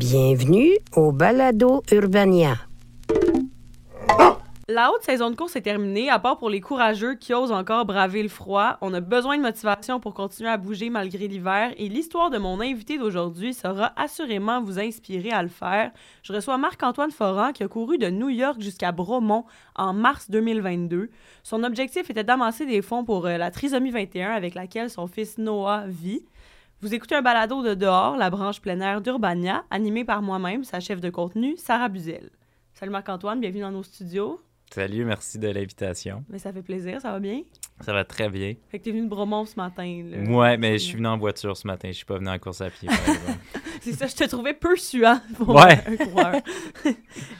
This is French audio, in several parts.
Bienvenue au Balado Urbania. La haute saison de course est terminée, à part pour les courageux qui osent encore braver le froid. On a besoin de motivation pour continuer à bouger malgré l'hiver et l'histoire de mon invité d'aujourd'hui saura assurément vous inspirer à le faire. Je reçois Marc-Antoine Foran qui a couru de New York jusqu'à Bromont en mars 2022. Son objectif était d'amasser des fonds pour euh, la trisomie 21 avec laquelle son fils Noah vit. Vous écoutez un balado de dehors, la branche plein air d'Urbania, animé par moi-même, sa chef de contenu, Sarah Buzel. Salut Marc-Antoine, bienvenue dans nos studios. Salut, merci de l'invitation. Mais ça fait plaisir, ça va bien? Ça va très bien. Fait que t'es venu de Bromont ce matin. Là. Ouais, mais je suis venu en voiture ce matin. Je suis pas venu en course à pied. C'est ça, je te trouvais peu suant pour Ouais. un coureur.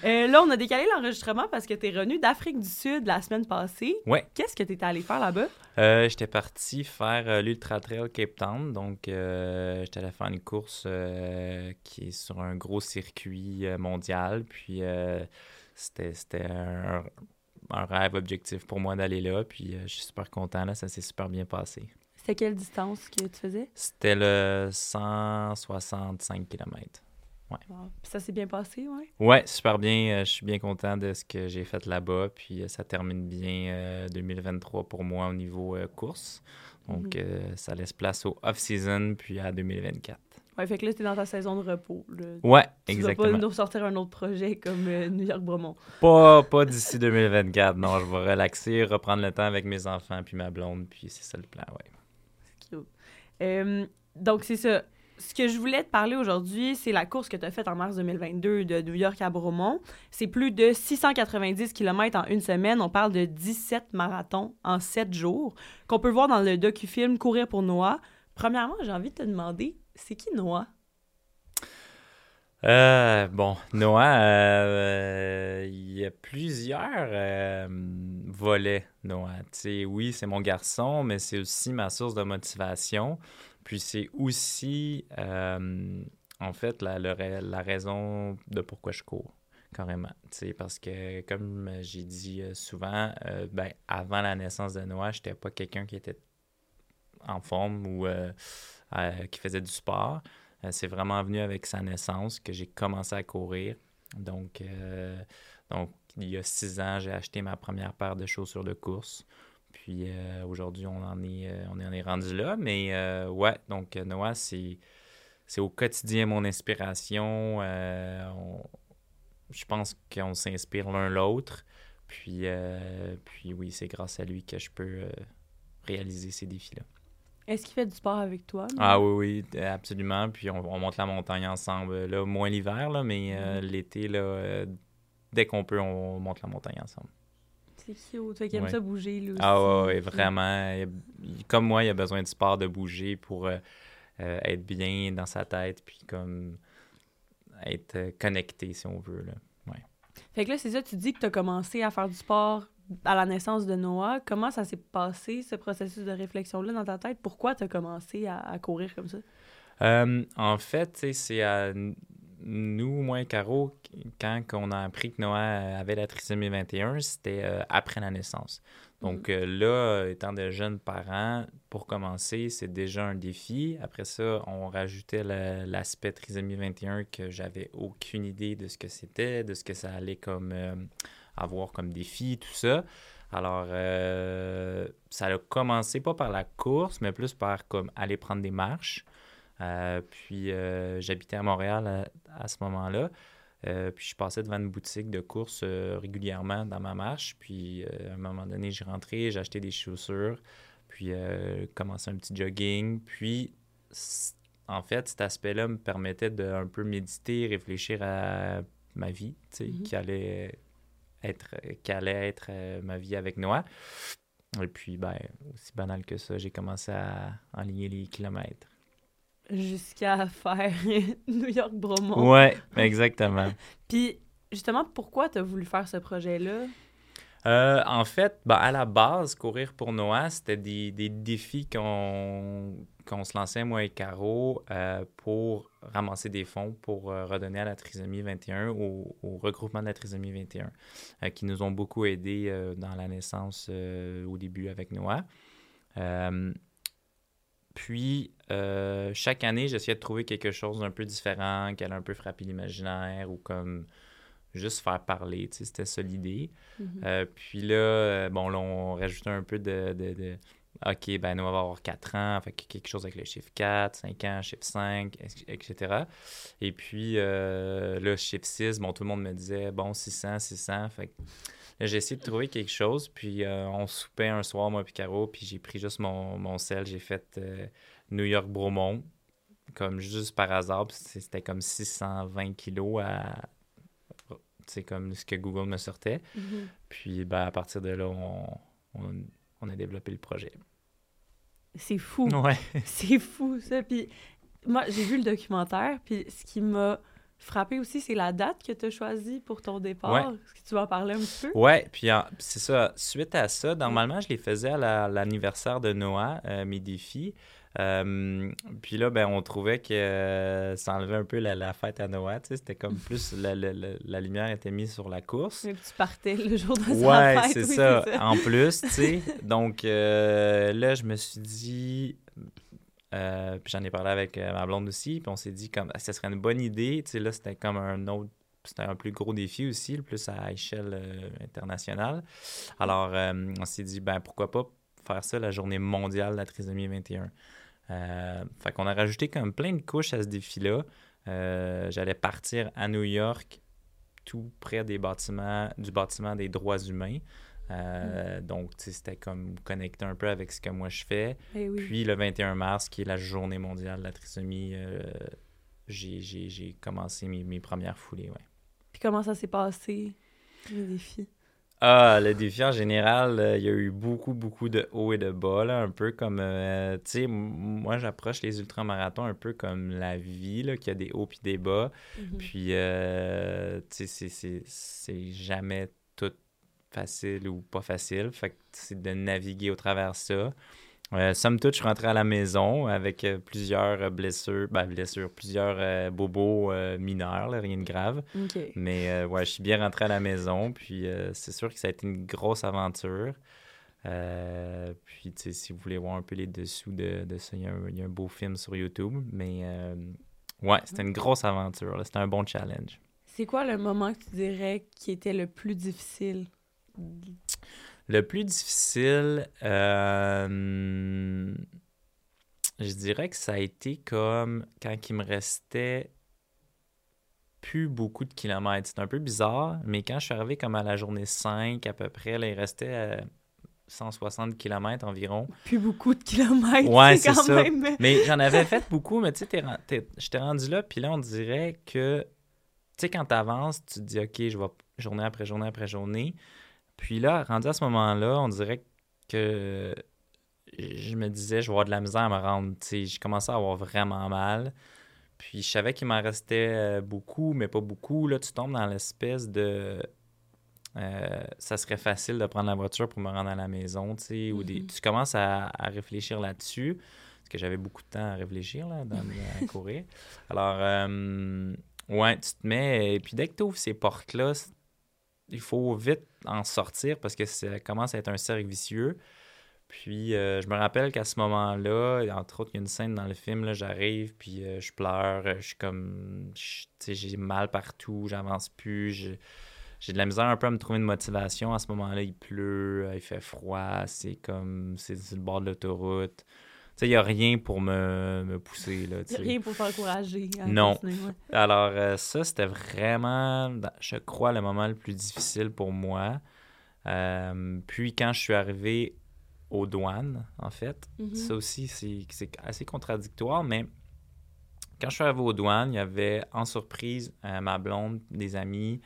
Euh, là, on a décalé l'enregistrement parce que t'es revenu d'Afrique du Sud la semaine passée. Ouais. Qu'est-ce que t'étais allé faire là-bas? Euh, j'étais parti faire euh, l'Ultra Trail Cape Town. Donc, j'étais allé faire une course qui est sur un gros circuit mondial. Puis, euh, c'était un, un rêve objectif pour moi d'aller là. Puis, euh, je suis super content. Là, ça s'est super bien passé. C'était quelle distance que tu faisais? C'était le 165 km. Wow. Puis ça s'est bien passé, ouais? Ouais, super bien. Euh, je suis bien content de ce que j'ai fait là-bas. Puis euh, ça termine bien euh, 2023 pour moi au niveau course. Donc Mhm. ça laisse place au off-season puis à 2024. Ouais, fait que là, t'es dans ta saison de repos. là. Ouais, Tu vas exactement. pas nous sortir un autre projet comme euh, New York-Bromont. Pas, pas d'ici 2024. Non, je vais relaxer, reprendre le temps avec mes enfants puis ma blonde. Puis c'est ça le plan, ouais. Cute. Euh, donc, c'est ça. Ce que je voulais te parler aujourd'hui, c'est la course que tu as faite en mars 2022 de New York à Bromont. C'est plus de 690 km en une semaine. On parle de 17 marathons en 7 jours qu'on peut voir dans le docu-film Courir pour Noah. Premièrement, j'ai envie de te demander, c'est qui Noah? Euh, bon, Noah, euh, il y a plusieurs euh, volets, Noah. Oui, c'est mon garçon, mais c'est aussi ma source de motivation. Puis c'est aussi, euh, en fait, la, raison de pourquoi je cours, carrément. Parce que, comme j'ai dit euh, souvent, euh, ben, avant la naissance de Noah, j'étais pas quelqu'un qui était en forme ou euh, qui faisait du sport. Euh, c'est vraiment venu avec sa naissance que j'ai commencé à courir. Donc, euh, donc il y a six ans, j'ai acheté ma première paire de chaussures de course. Puis aujourd'hui, on en est, on en est rendu là. Mais ouais, donc Noah, c'est, c'est au quotidien mon inspiration. On- je pense qu'on s'inspire l'un l'autre. Puis, puis oui, c'est grâce à lui que je peux réaliser ces défis-là. Est-ce qu'il fait du sport avec toi? Ah oui, oui, euh, absolument. Puis on, on monte la montagne ensemble. Là, moins l'hiver, là, mais euh, l'été, là, euh, dès qu'on peut, on monte la montagne ensemble. C'est cute. Fait qu'il aime Ouais. ça bouger, lui aussi. Ah ouais, Puis- vraiment. Il- comme moi, il a besoin de sport, de bouger pour euh, euh, être bien dans sa tête, puis comme être euh, connecté, si on veut. Là. Fait que là, c'est ça, tu dis que tu as commencé à faire du sport à la naissance de Noah. Comment ça s'est passé, ce processus de réflexion-là dans ta tête? Pourquoi tu as commencé à, à courir comme ça? Euh, en fait, c'est à nous, moi et Caro, quand on a appris que Noah avait la trisomie 21, c'était euh, après la naissance. Donc euh, là, étant de jeunes parents, pour commencer, c'est déjà un défi. Après ça, on rajoutait la- l'aspect trisomie 21 que j'avais aucune idée de ce que c'était, de ce que ça allait comme avoir comme défi, tout ça. Alors, euh, ça a commencé pas par la course, mais plus par comme aller prendre des marches. Euh, puis euh, j'habitais à Montréal à, à ce moment-là. Puis je passais devant une boutique de course régulièrement dans ma marche. Puis à un moment donné, j'ai rentré, j'ai acheté des chaussures, puis euh, commencé un petit jogging. Puis en fait, cet aspect-là me permettait de un peu méditer, réfléchir à ma vie, tu sais, Mhm. qui allait être, qui allait être euh, ma vie avec Noah. Et puis, ben, aussi banal que ça, j'ai commencé à enligner les kilomètres. Jusqu'à faire New York-Bromont. Ouais, exactement. Puis, justement, pourquoi tu as voulu faire ce projet-là? Euh, en fait, ben, à la base, courir pour Noah, c'était des, des défis qu'on qu'on se lançait, moi et Caro, euh, pour ramasser des fonds pour euh, redonner à la trisomie 21, au, au regroupement de la trisomie 21, euh, qui nous ont beaucoup aidés euh, dans la naissance au début avec Noah. Puis, chaque année, j'essayais de trouver quelque chose d'un peu différent, qui allait un peu frapper l'imaginaire ou comme juste faire parler. tu sais, C'était ça l'idée. Mhm. Euh, puis là, bon, là, on rajoutait un peu de, de- de- OK, ben nous, on va avoir 4 ans, fait que quelque chose avec le chiffre 4, 5 ans, chiffre 5, etc. Et puis, euh, là, chiffre 6, bon, tout le monde me disait, bon, 600, 600. Fait que là, j'ai essayé de trouver quelque chose, puis euh, on soupait un soir, moi et Caro, puis j'ai pris juste mon, mon sel, j'ai fait euh, New York-Bromont, comme juste par hasard, c'était comme 620 kilos à... C'est comme ce que Google me sortait. Mhm. Puis ben, à partir de là, on, on, on a développé le projet. C'est fou. Ouais. C'est fou, ça. Puis moi, j'ai vu le documentaire, puis ce qui m'a frappé aussi, c'est la date que tu as choisie pour ton départ. Ouais. Est-ce que tu vas en parler un petit peu? Ouais, puis c'est ça. Suite à ça, normalement, je les faisais à la- l'anniversaire de Noah, euh, mes défis. Euh, puis là, ben, on trouvait que euh, ça enlevait un peu la, la fête à Noah. C'était comme plus la, la- la- la lumière était mise sur la course. Mais tu partais le jour de sa Ouais, fête. c'est oui, ça. En plus, tu sais. Donc euh, là, je me suis dit. puis j'en ai parlé avec ma blonde aussi. Puis on s'est dit, comme, ça serait une bonne idée. Tu sais, là, c'était comme un autre. C'était un plus gros défi aussi, le plus à échelle euh, internationale. Alors, euh, on s'est dit, ben pourquoi pas faire ça la journée mondiale de la trisomie 21. Euh, fait qu'on a rajouté comme plein de couches à ce défi-là. Euh, J'allais partir à New York, tout près des bâtiments, du bâtiment des droits humains. Euh, Donc, tu sais, c'était comme connecté un peu avec ce que moi je fais. Eh oui. Puis le 21 mars, qui est la journée mondiale de la trisomie, euh, j'ai commencé mes, mes premières foulées. Ouais. Puis comment ça s'est passé, les défis? Ah, le défi en général, euh, il y a eu beaucoup, beaucoup de hauts et de bas, là, un peu comme, euh, tu sais, moi j'approche les ultramarathons un peu comme la vie, là, qu'il y a des hauts puis des bas. Mhm. Puis, euh, tu sais, c'est jamais tout facile ou pas facile. Fait que c'est de naviguer au travers ça. Euh, somme toute, je suis rentré à la maison avec euh, plusieurs euh, blessures, ben, blessures, plusieurs euh, bobos euh, mineurs, là, rien de grave. Mais ouais, je suis bien rentré à la maison. Puis c'est sûr que ça a été une grosse aventure. Puis, si vous voulez voir un peu les dessous de, de ça, il y, a un, il y a un beau film sur YouTube. Mais ouais, c'était une grosse aventure. C'était un bon challenge. C'est quoi le moment que tu dirais qui était le plus difficile? Le plus difficile, euh, je dirais que ça a été comme quand il me restait plus beaucoup de kilomètres. C'est un peu bizarre, mais quand je suis arrivé comme à la journée 5 à peu près, là, il restait euh, 160 kilomètres environ. Plus beaucoup de kilomètres. Ouais, c'est ça. même. Mais j'en avais fait beaucoup, mais tu sais, j'étais rendu là, puis là, on dirait que, tu sais, quand t'avances, tu te dis, OK, je vais journée après journée après journée. Puis là, rendu à ce moment-là, on dirait que je me disais, je vais avoir de la misère à me rendre. Tu sais, je commençais à avoir vraiment mal. Puis je savais qu'il m'en restait euh, beaucoup, mais pas beaucoup. Là, tu tombes dans l'espèce de. euh, ça serait facile de prendre la voiture pour me rendre à la maison, tu sais, ou des, Mhm. tu commences à, à réfléchir là-dessus, parce que j'avais beaucoup de temps à réfléchir, là, dans, à courir. Alors, euh, ouais, tu te mets, et puis dès que tu ouvres ces portes-là, il faut vite en sortir, parce que ça commence à être un cercle vicieux. Puis, euh, je me rappelle qu'à ce moment-là, entre autres, il y a une scène dans le film, j'arrive, puis euh, je pleure, je suis comme, j'ai mal partout, j'avance plus, j'ai de la misère un peu à me trouver une motivation. À ce moment-là, il pleut, euh, il fait froid, c'est comme, c'est le bord de l'autoroute. Sais, il n'y a rien pour me, me pousser, là, tu sais. Rien pour t'encourager. Non. continuer, ouais. Alors, euh, ça, c'était vraiment, je crois, le moment le plus difficile pour moi. Euh, puis, quand je suis arrivé aux douanes, en fait, Mhm. ça aussi, c'est c'est assez contradictoire, mais quand je suis arrivé aux douanes, il y avait en surprise euh, ma blonde, des amis,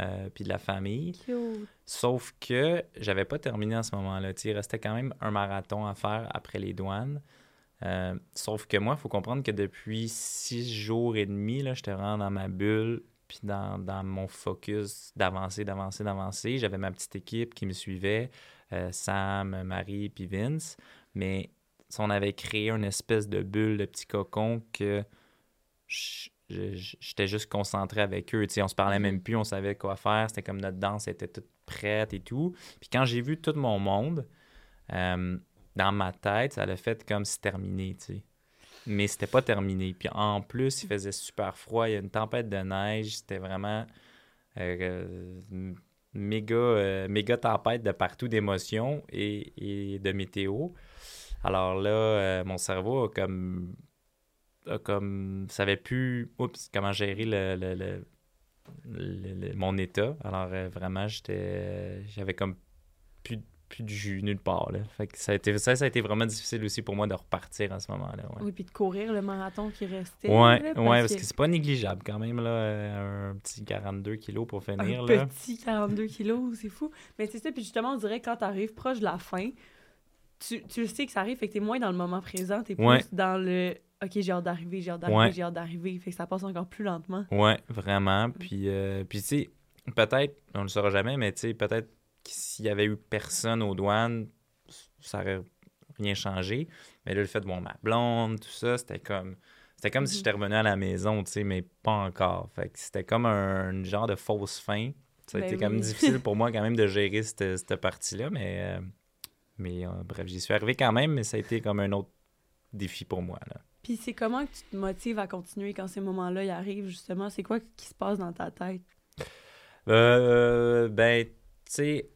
euh, puis de la famille. Cute. Sauf que j'avais pas terminé à ce moment-là. Il restait quand même un marathon à faire après les douanes. Euh, sauf que moi, il faut comprendre que depuis six jours et demi, là, j'étais vraiment dans ma bulle, puis dans, dans mon focus d'avancer, d'avancer, d'avancer. J'avais ma petite équipe qui me suivait, euh, Sam, Marie, puis Vince. Mais si on avait créé une espèce de bulle, de petit cocon que j'étais juste concentré avec eux. Tu sais, on se parlait Mhm. même plus, on savait quoi faire. C'était comme notre danse était toute prête et tout. Puis quand j'ai vu tout mon monde, euh, dans ma tête, ça l'a fait comme si terminé, tu. Mais c'était pas terminé. En plus, il faisait super froid, il y a une tempête de neige, c'était vraiment euh, méga, euh, méga tempête de partout d'émotions et, de météo. Alors là, euh, mon cerveau a comme, comme savait plus oups, comment gérer le, le, le, mon état. Alors vraiment, j'étais j'avais comme plus, plus de jus nulle part. Là. Fait que ça, a été, ça, ça a été vraiment difficile aussi pour moi de repartir à ce moment-là. Ouais. Oui, puis de courir le marathon qui restait. Oui, ouais, parce, ouais, parce que, c'est pas négligeable quand même, là, un petit 42 kilos pour finir. Un là. petit 42 kilos, c'est fou. Mais c'est ça, puis justement, on dirait que quand tu arrives proche de la fin, tu, tu sais que ça arrive, fait que t'es moins dans le moment présent, t'es plus dans le OK, j'ai hâte d'arriver, j'ai hâte d'arriver, Ouais. j'ai hâte d'arriver. Fait que ça passe encore plus lentement. Ouais, vraiment. Puis, euh, puis tu sais, peut-être, on le saura jamais, mais tu sais, peut-être s'il y avait eu personne aux douanes, ça aurait rien changé. Mais là, le fait de voir ma blonde, tout ça, c'était comme. C'était comme si Mhm. j'étais revenu à la maison, tu sais, mais pas encore. Fait que c'était comme un, genre de fausse fin. Ça a Ben été quand même oui. difficile pour moi quand même de gérer cette, cette partie-là, mais, euh, mais euh, bref, j'y suis arrivé quand même, mais ça a été comme un autre défi pour moi. Là. Puis c'est comment que tu te motives à continuer quand ces moments-là y arrivent, justement? C'est quoi qui se passe dans ta tête? Euh, ben, tu sais,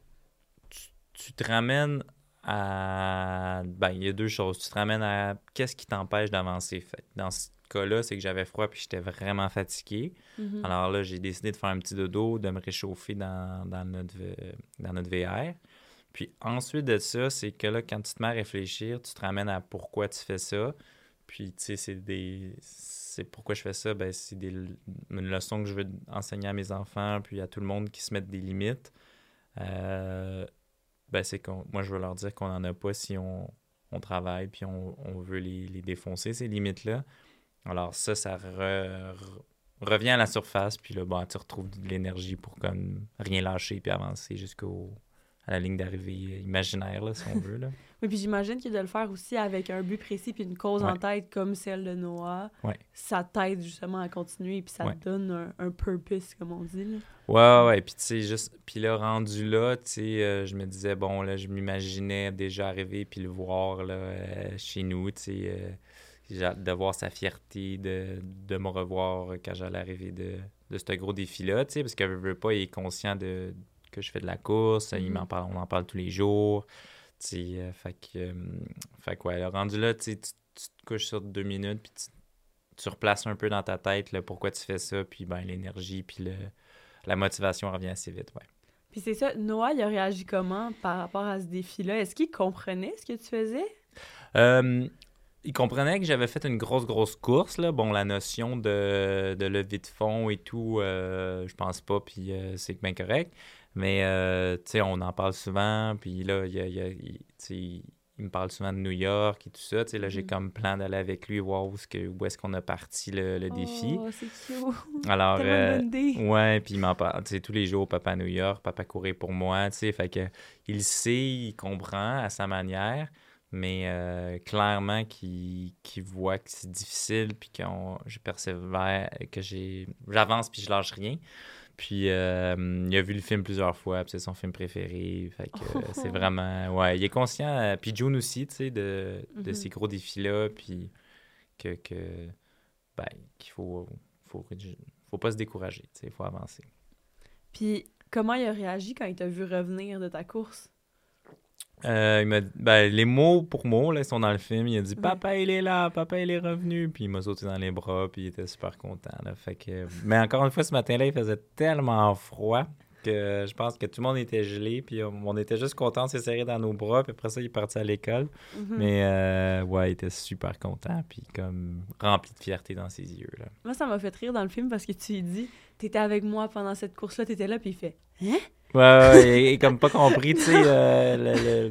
tu, te ramènes à. Ben, il y a deux choses. Tu te ramènes à qu'est-ce qui t'empêche d'avancer? Dans ce cas-là, c'est que j'avais froid puis j'étais vraiment fatigué. Mhm. Alors là, j'ai décidé de faire un petit dodo, de me réchauffer dans, dans, notre, dans notre VR. Puis ensuite de ça, c'est que là, quand tu te mets à réfléchir, tu te ramènes à pourquoi tu fais ça. Puis, tu sais, c'est des. C'est pourquoi je fais ça, ben, c'est des, une leçon que je veux enseigner à mes enfants, puis à tout le monde qui se mettent des limites. Euh, ben, c'est qu'on. Moi, je veux leur dire qu'on n'en a pas si on, on travaille, puis on, on veut les, les défoncer, ces limites-là. Alors, ça, ça re- re- revient à la surface, puis là, ben, tu retrouves de l'énergie pour comme rien lâcher, puis avancer jusqu'au à la ligne d'arrivée imaginaire, là, si on veut. Là. Oui, puis j'imagine que de le faire aussi avec un but précis puis une cause en tête comme celle de Noah, Ouais. ça t'aide justement à continuer puis ça Ouais. te donne un, un purpose, comme on dit. Là. Ouais, ouais, puis tu sais, juste, puis là, rendu là, tu sais, euh, je me disais, bon, là, je m'imaginais déjà arriver puis le voir, là, euh, chez nous, tu sais, euh, de voir sa fierté, de, de me revoir quand j'allais arriver de, de ce gros défi-là, tu sais, parce que je veux pas, il est conscient de, que je fais de la course, il Mhm. parle, on en parle tous les jours, euh, fait que, euh, fait que, ouais, là, rendu là, tu tu te couches sur deux minutes, puis tu, tu replaces un peu dans ta tête, là, pourquoi tu fais ça, puis ben, l'énergie, puis le la motivation revient assez vite, ouais. Puis c'est ça, Noah, il a réagi comment par rapport à ce défi-là? Est-ce qu'il comprenait ce que tu faisais? Euh, il comprenait que j'avais fait une grosse, grosse course, là. Bon, la notion de, de levée de fond et tout, euh, je pense pas, puis euh, c'est bien correct. Mais, euh, tu sais, on en parle souvent, puis là, il, y a- il y a- il- tu sais, il me parle souvent de New York et tout ça. Tu sais, là, j'ai Mhm. comme plan d'aller avec lui voir où est-ce que- où est-ce qu'on a parti le, le défi. Oh, c'est cute! Alors, euh! Ouais, puis il m'en parle, tu sais, tous les jours, papa à New York, papa courir pour moi, tu sais, fait que il sait, il comprend à sa manière, mais euh, clairement qu'il qu'il voit que c'est difficile, puis que je persévère, que j'ai j'avance, puis je lâche rien. Puis euh, il a vu le film plusieurs fois, puis c'est son film préféré, fait que euh, c'est Oh. vraiment, ouais, il est conscient, euh, puis June aussi, tu sais, de, de Mhm. ces gros défis-là, puis que, que ben, qu'il faut, faut, faut pas se décourager, tu sais, il faut avancer. Puis comment il a réagi quand il t'a vu revenir de ta course? Euh, il m'a ben, les mots pour mots, là, ils sont dans le film. Il a dit. Papa, il est là, papa, il est revenu. Puis il m'a sauté dans les bras, puis il était super content. Là. Fait que... Mais encore une fois, ce matin-là, il faisait tellement froid que je pense que tout le monde était gelé. Puis on, était juste content de se serrer dans nos bras. Puis après ça, il est parti à l'école. Mhm. Mais euh, ouais, il était super content, puis comme rempli de fierté dans ses yeux. Là. Moi, ça m'a fait rire dans le film parce que tu lui dis T'étais avec moi pendant cette course-là, t'étais là, puis il fait Hein? Ouais, ouais, il a comme pas compris, tu sais, euh,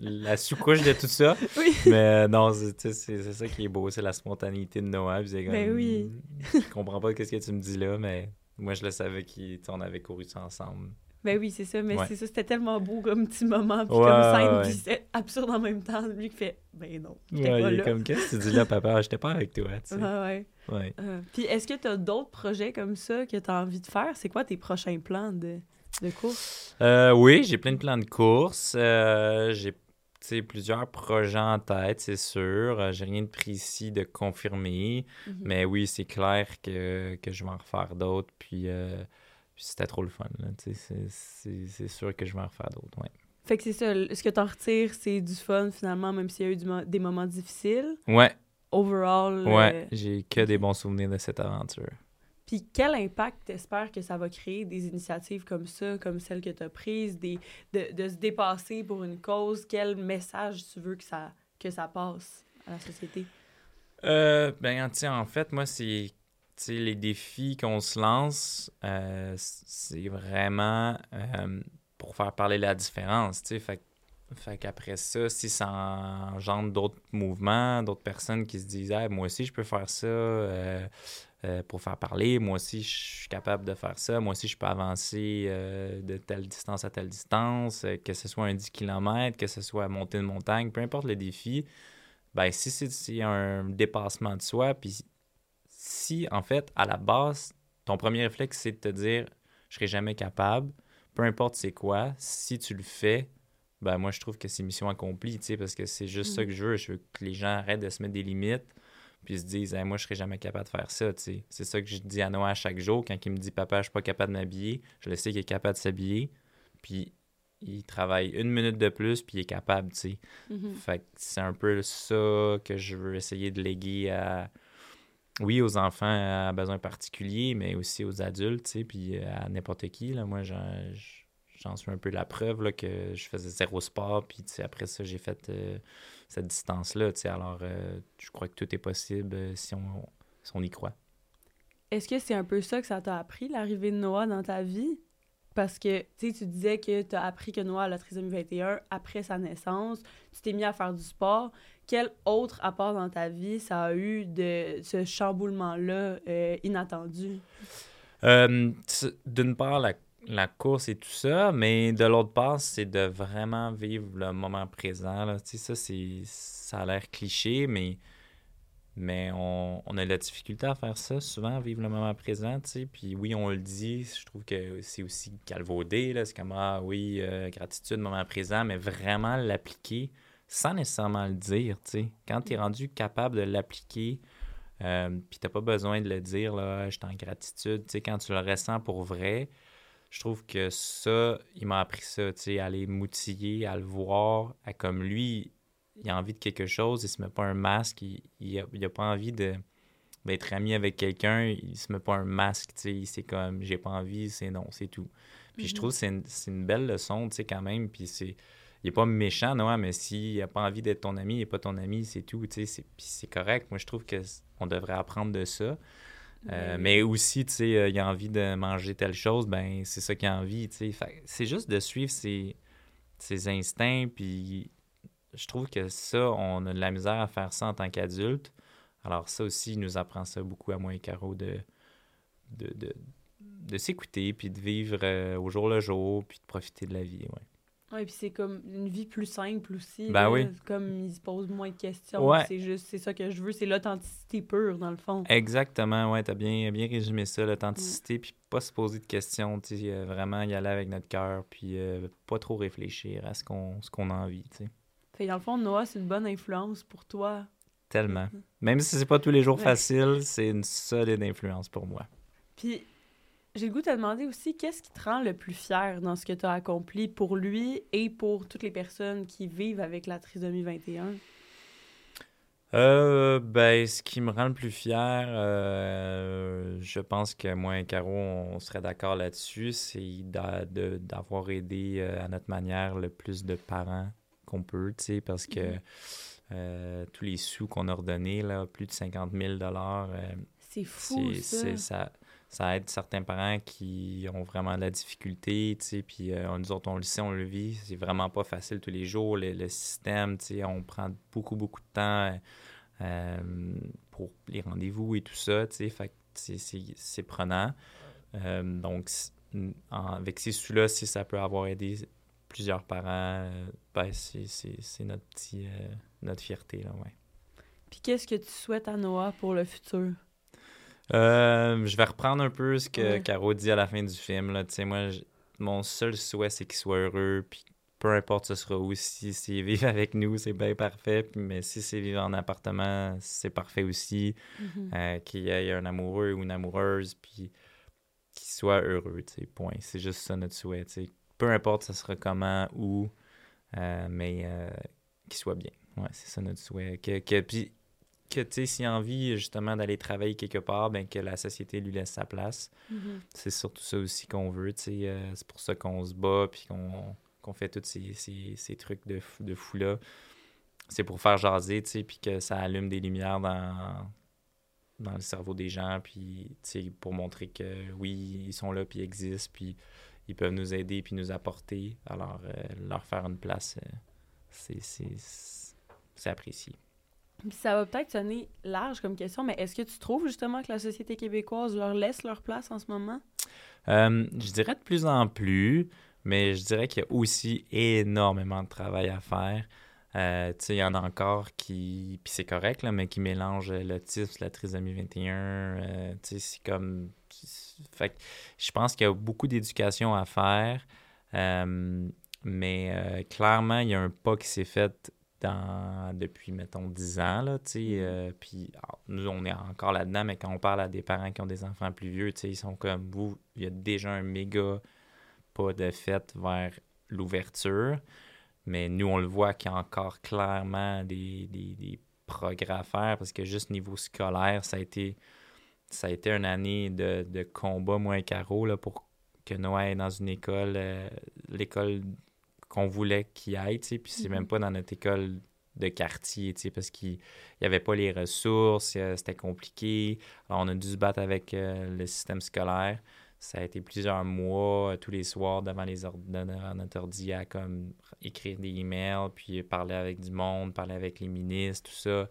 la sous-couche de tout ça. Oui. Mais euh, non, c'est ça qui est beau, c'est la spontanéité de Noah. Puis c'est comme, Ben oui. Je comprends pas ce que tu me dis là, mais moi je le savais qu'on avait couru ça ensemble. Ben oui, c'est ça, mais Ouais. c'est ça, c'était tellement beau comme petit moment, puis Ouais, comme scène, puis c'est absurde en même temps. Lui qui fait Ben non, j'étais Ouais, pas il est comme, qu'est-ce que tu dis là, papa? J'étais pas avec toi, tu sais. Ouais, ouais. Ouais. Euh, puis est-ce que tu as d'autres projets comme ça que tu as envie de faire? C'est quoi tes prochains plans de, de course? Euh, oui, j'ai plein de plans de course. Euh, j'ai plusieurs projets en tête, c'est sûr. Euh, J'ai rien de précis de confirmer. Mhm. Mais oui, c'est clair que, que je vais en refaire d'autres. Puis, euh, puis c'était trop le fun. tu C'est sûr que je vais en refaire d'autres. Ouais. Fait que c'est ça, ce que t'en retires, c'est du fun finalement, même s'il y a eu du mo- des moments difficiles. Ouais, Overall. euh, ouais. J'ai que des bons souvenirs de cette aventure. Puis quel impact t'espères que ça va créer des initiatives comme ça, comme celle que t'as prise, des, de, de se dépasser pour une cause? Quel message tu veux que ça, que ça passe à la société? Euh, ben, tu en fait, moi, c'est tu les défis qu'on se lance, euh, c'est vraiment euh, pour faire parler la différence, tu sais. Fait, fait qu'après ça, si ça engendre d'autres mouvements, d'autres personnes qui se disent Hey, moi aussi, je peux faire ça euh, euh, pour faire parler, moi aussi, je suis capable de faire ça, moi aussi, je peux avancer euh, de telle distance à telle distance, euh, que ce soit un 10 km, que ce soit monter une montagne, peu importe le défi ben si c'est un dépassement de soi, puis si, en fait, à la base, ton premier réflexe, c'est de te dire « je serai jamais capable », peu importe c'est quoi, si tu le fais, ben moi, je trouve que c'est mission accomplie, tu sais, parce que c'est juste ça Mhm. que je veux. Je veux que les gens arrêtent de se mettre des limites, puis se disent Hey, moi, je serai jamais capable de faire ça », tu sais. C'est ça que je dis à Noah à chaque jour, quand il me dit « papa, je suis pas capable de m'habiller », je le sais qu'il est capable de s'habiller, puis il travaille une minute de plus, puis il est capable, tu sais. Mhm. Fait que c'est un peu ça que je veux essayer de léguer à, oui, aux enfants à besoins particuliers, mais aussi aux adultes, tu sais, puis à n'importe qui. Là. Moi, j'en, suis un peu la preuve là, que je faisais zéro sport, puis tu sais, après ça, j'ai fait euh, cette distance-là. Alors, euh, je crois que tout est possible euh, si on, si on y croit. Est-ce que c'est un peu ça que ça t'a appris, l'arrivée de Noah dans ta vie? Parce que, tu sais, tu disais que tu as appris que Noah a la trisomie 21 après sa naissance. Tu t'es mis à faire du sport. Quel autre apport dans ta vie ça a eu de ce chamboulement-là euh, inattendu? D'une part, la, la course et tout ça, mais de l'autre part, c'est de vraiment vivre le moment présent. Là. Ça, ça a l'air cliché, mais, on, a de la difficulté à faire ça souvent, vivre le moment présent. Tu sais. Puis oui, on le dit, je trouve que c'est aussi calvaudé. C'est comme, ah oui, euh, gratitude, moment présent, mais vraiment l'appliquer sans nécessairement le dire. Tu. Quand tu es rendu capable de l'appliquer, euh, puis t'as pas besoin de le dire, là, je suis en gratitude. Quand tu le ressens pour vrai, je trouve que ça, il m'a appris ça, tu sais, à aller m'outiller, à le voir, à comme lui, il a envie de quelque chose, il se met pas un masque, il, il, a, il a pas envie de d'être ami avec quelqu'un, il se met pas un masque, tu sais, c'est comme, j'ai pas envie, c'est non, c'est tout. Puis je Mhm. trouve que c'est une, belle leçon, tu sais, quand même, puis c'est... Il est pas méchant, non, mais s'il a pas envie d'être ton ami, il est pas ton ami, c'est tout, tu sais, c'est- puis c'est correct. Moi, je trouve que c- on devrait apprendre de ça. Euh, Ouais. mais aussi, tu sais, euh, il a envie de manger telle chose, ben c'est ça qu'il a envie, tu sais. C'est juste de suivre ses, ses instincts, puis je trouve que ça, on a de la misère à faire ça en tant qu'adulte. Alors ça aussi, il nous apprend ça beaucoup à moi et Caro de, de, de, de s'écouter, puis de vivre euh, au jour le jour, puis de profiter de la vie, ouais. Ouais, puis c'est comme une vie plus simple aussi. Ben là. oui. Comme il se pose moins de questions. Ouais. C'est juste, c'est ça que je veux, c'est l'authenticité pure, dans le fond. Exactement, ouais, t'as bien, bien résumé ça, l'authenticité, puis pas se poser de questions, tu sais, euh, vraiment y aller avec notre cœur, puis euh, pas trop réfléchir à ce qu'on ce qu'on a envie, tu sais. Fait dans le fond, Noah, c'est une bonne influence pour toi. Tellement. Même si c'est pas tous les jours Ouais. facile, c'est une solide influence pour moi. Puis, j'ai le goût de te demander aussi, qu'est-ce qui te rend le plus fier dans ce que tu as accompli pour lui et pour toutes les personnes qui vivent avec la trisomie 21? Euh, ben, ce qui me rend le plus fier, euh, je pense que moi et Caro, on serait d'accord là-dessus, c'est d'avoir aidé euh, à notre manière le plus de parents qu'on peut, tu sais, parce que Mhm. euh, tous les sous qu'on a redonnés, là, plus de 50 000 dollars, euh, C'est fou, ça. Ça. Aide certains parents qui ont vraiment de la difficulté, tu sais, puis euh, nous autres, on le sait, on le vit, c'est vraiment pas facile tous les jours, le, le système, tu sais, on prend beaucoup, beaucoup de temps euh, pour les rendez-vous et tout ça, tu sais, fait c'est, prenant. Euh, donc, avec ces sous-là, si ça peut avoir aidé plusieurs parents, euh, ben, c'est, notre, petit, euh, notre fierté, là, ouais. Puis qu'est-ce que tu souhaites à Noah pour le futur? Euh, je vais reprendre un peu ce que Ouais. Caro dit à la fin du film. Là. Moi, mon seul souhait, c'est qu'il soit heureux, puis, peu importe ce sera où. Si c'est vivre avec nous, c'est bien parfait. Mais si c'est vivre en appartement, c'est parfait aussi. Mhm. Euh, qu'il y ait un amoureux ou une amoureuse, puis qu'il soit heureux, point. C'est juste ça notre souhait. Peu importe ce sera comment, où, euh, mais euh, qu'il soit bien. Ouais, c'est ça notre souhait. Que, que, puis, que, tu sais, s'il a envie, justement, d'aller travailler quelque part, ben que la société lui laisse sa place. Mhm. C'est surtout ça aussi qu'on veut, tu sais. euh, c'est pour ça qu'on se bat, puis qu'on fait tous ces, ces, ces trucs de, fou- de fou-là. C'est pour faire jaser, tu sais, puis que ça allume des lumières dans, dans le cerveau des gens, puis, tu sais, pour montrer que, oui, ils sont là, puis ils existent, puis ils peuvent nous aider, puis nous apporter. Alors, euh, leur faire une place, euh, c'est apprécié. Puis ça va peut-être sonner large comme question, mais est-ce que tu trouves justement que la société québécoise leur laisse leur place en ce moment? Euh, je dirais de plus en plus, mais je dirais qu'il y a aussi énormément de travail à faire. Euh, il y en a encore qui, puis c'est correct, là, mais qui mélangent l'autisme, la trisomie 21. euh, tu sais, c'est comme. Fait que je pense qu'il y a beaucoup d'éducation à faire, euh, mais euh, clairement, il y a un pas qui s'est fait dans, depuis, mettons, 10 ans, là, tu sais, euh, puis alors, nous, on est encore là-dedans, mais quand on parle à des parents qui ont des enfants plus vieux, tu sais, ils sont comme vous, il y a déjà un méga pas de fait vers l'ouverture, mais nous, on le voit qu'il y a encore clairement des, des, des progrès à faire, parce que juste niveau scolaire, ça a été, ça a été une année de, de combat, moi et Caro, là, pour que Noah aille dans une école, euh, l'école qu'on voulait qu'il aille, tu sais, puis c'est Mhm. même pas dans notre école de quartier, tu sais, parce qu'il n'y avait pas les ressources, euh, c'était compliqué. Alors, on a dû se battre avec euh, le système scolaire. Ça a été plusieurs mois, euh, tous les soirs, devant les ordinateurs, notre ordi, à comme écrire des emails, puis parler avec du monde, parler avec les ministres, tout ça,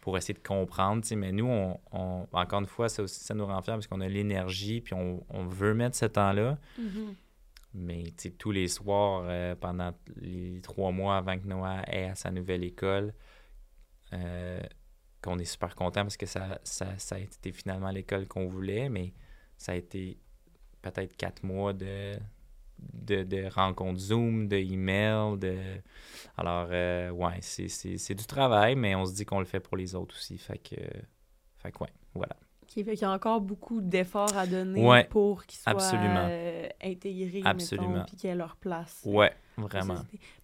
pour essayer de comprendre, tu sais. Mais nous, on, on- encore une fois, ça aussi, ça nous rend fiers parce qu'on a l'énergie, puis on, on veut mettre ce temps-là. Mhm. Mais tous les soirs, euh, pendant les trois mois avant que Noah ait à sa nouvelle école, euh, qu'on est super content parce que ça, ça, ça a été finalement l'école qu'on voulait, mais ça a été peut-être quatre mois de, de, rencontres Zoom, de emails, de... Alors, euh, ouais, c'est du travail, mais on se dit qu'on le fait pour les autres aussi. Fait que, fait que ouais, voilà. Qu'il y a encore beaucoup d'efforts à donner Ouais, pour qu'ils soient absolument. euh, intégrés, Absolument. puis qu'ils aient leur place. Ouais, vraiment.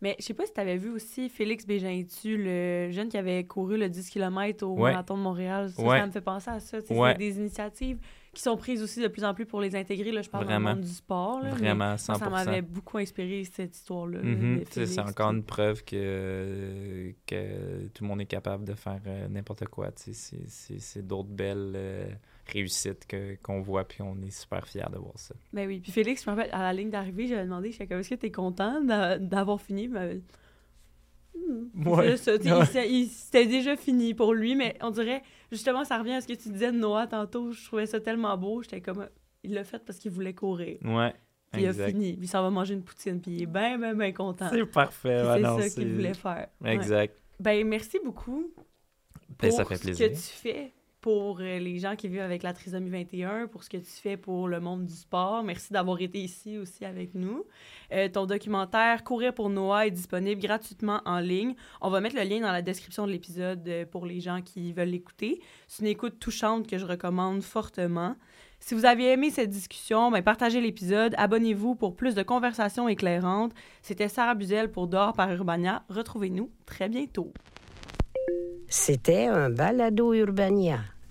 Mais je sais pas si tu avais vu aussi Félix Bégin-Tu, le jeune qui avait couru le 10 km au Ouais. marathon de Montréal. Ça, Ouais. ça me fait penser à ça. C'est des initiatives qui sont prises aussi de plus en plus pour les intégrer. Là, je parle Vraiment. dans le monde du sport. Là, Vraiment, moi, 100%. ça m'avait beaucoup inspiré cette histoire-là. là, Mhm. Tu C'est encore une preuve que, que tout le monde est capable de faire euh, n'importe quoi. tu. C'est- d'autres belles euh, réussites qu'on voit, puis on est super fiers de voir ça. Ben oui. Puis Félix, je me rappelle, à la ligne d'arrivée, j'avais demandé, je est-ce que t'es content d'a- d'avoir fini? M'avait- Hmm. Ouais. Tu C'était déjà fini pour lui, mais on dirait, justement, ça revient à ce que tu disais de Noah tantôt. Je trouvais ça tellement beau. J'étais comme, il l'a fait parce qu'il voulait courir. Ouais, Puis il a fini. Puis il s'en va manger une poutine. Puis il est bien, bien, bien content. C'est parfait. C'est ça qu'il voulait faire. Ouais. Exact. Ben, merci beaucoup Ben, pour ça fait ce plaisir. que tu fais pour euh, les gens qui vivent avec la trisomie 21, pour ce que tu fais pour le monde du sport. Merci d'avoir été ici aussi avec nous. Euh, ton documentaire Courir pour Noah est disponible gratuitement en ligne. On va mettre le lien dans la description de l'épisode euh, pour les gens qui veulent l'écouter. C'est une écoute touchante que je recommande fortement. Si vous avez aimé cette discussion, ben partagez l'épisode, abonnez-vous pour plus de conversations éclairantes. C'était Sarah Buzel pour Dehors par Urbania. Retrouvez-nous très bientôt. C'était un balado Urbania.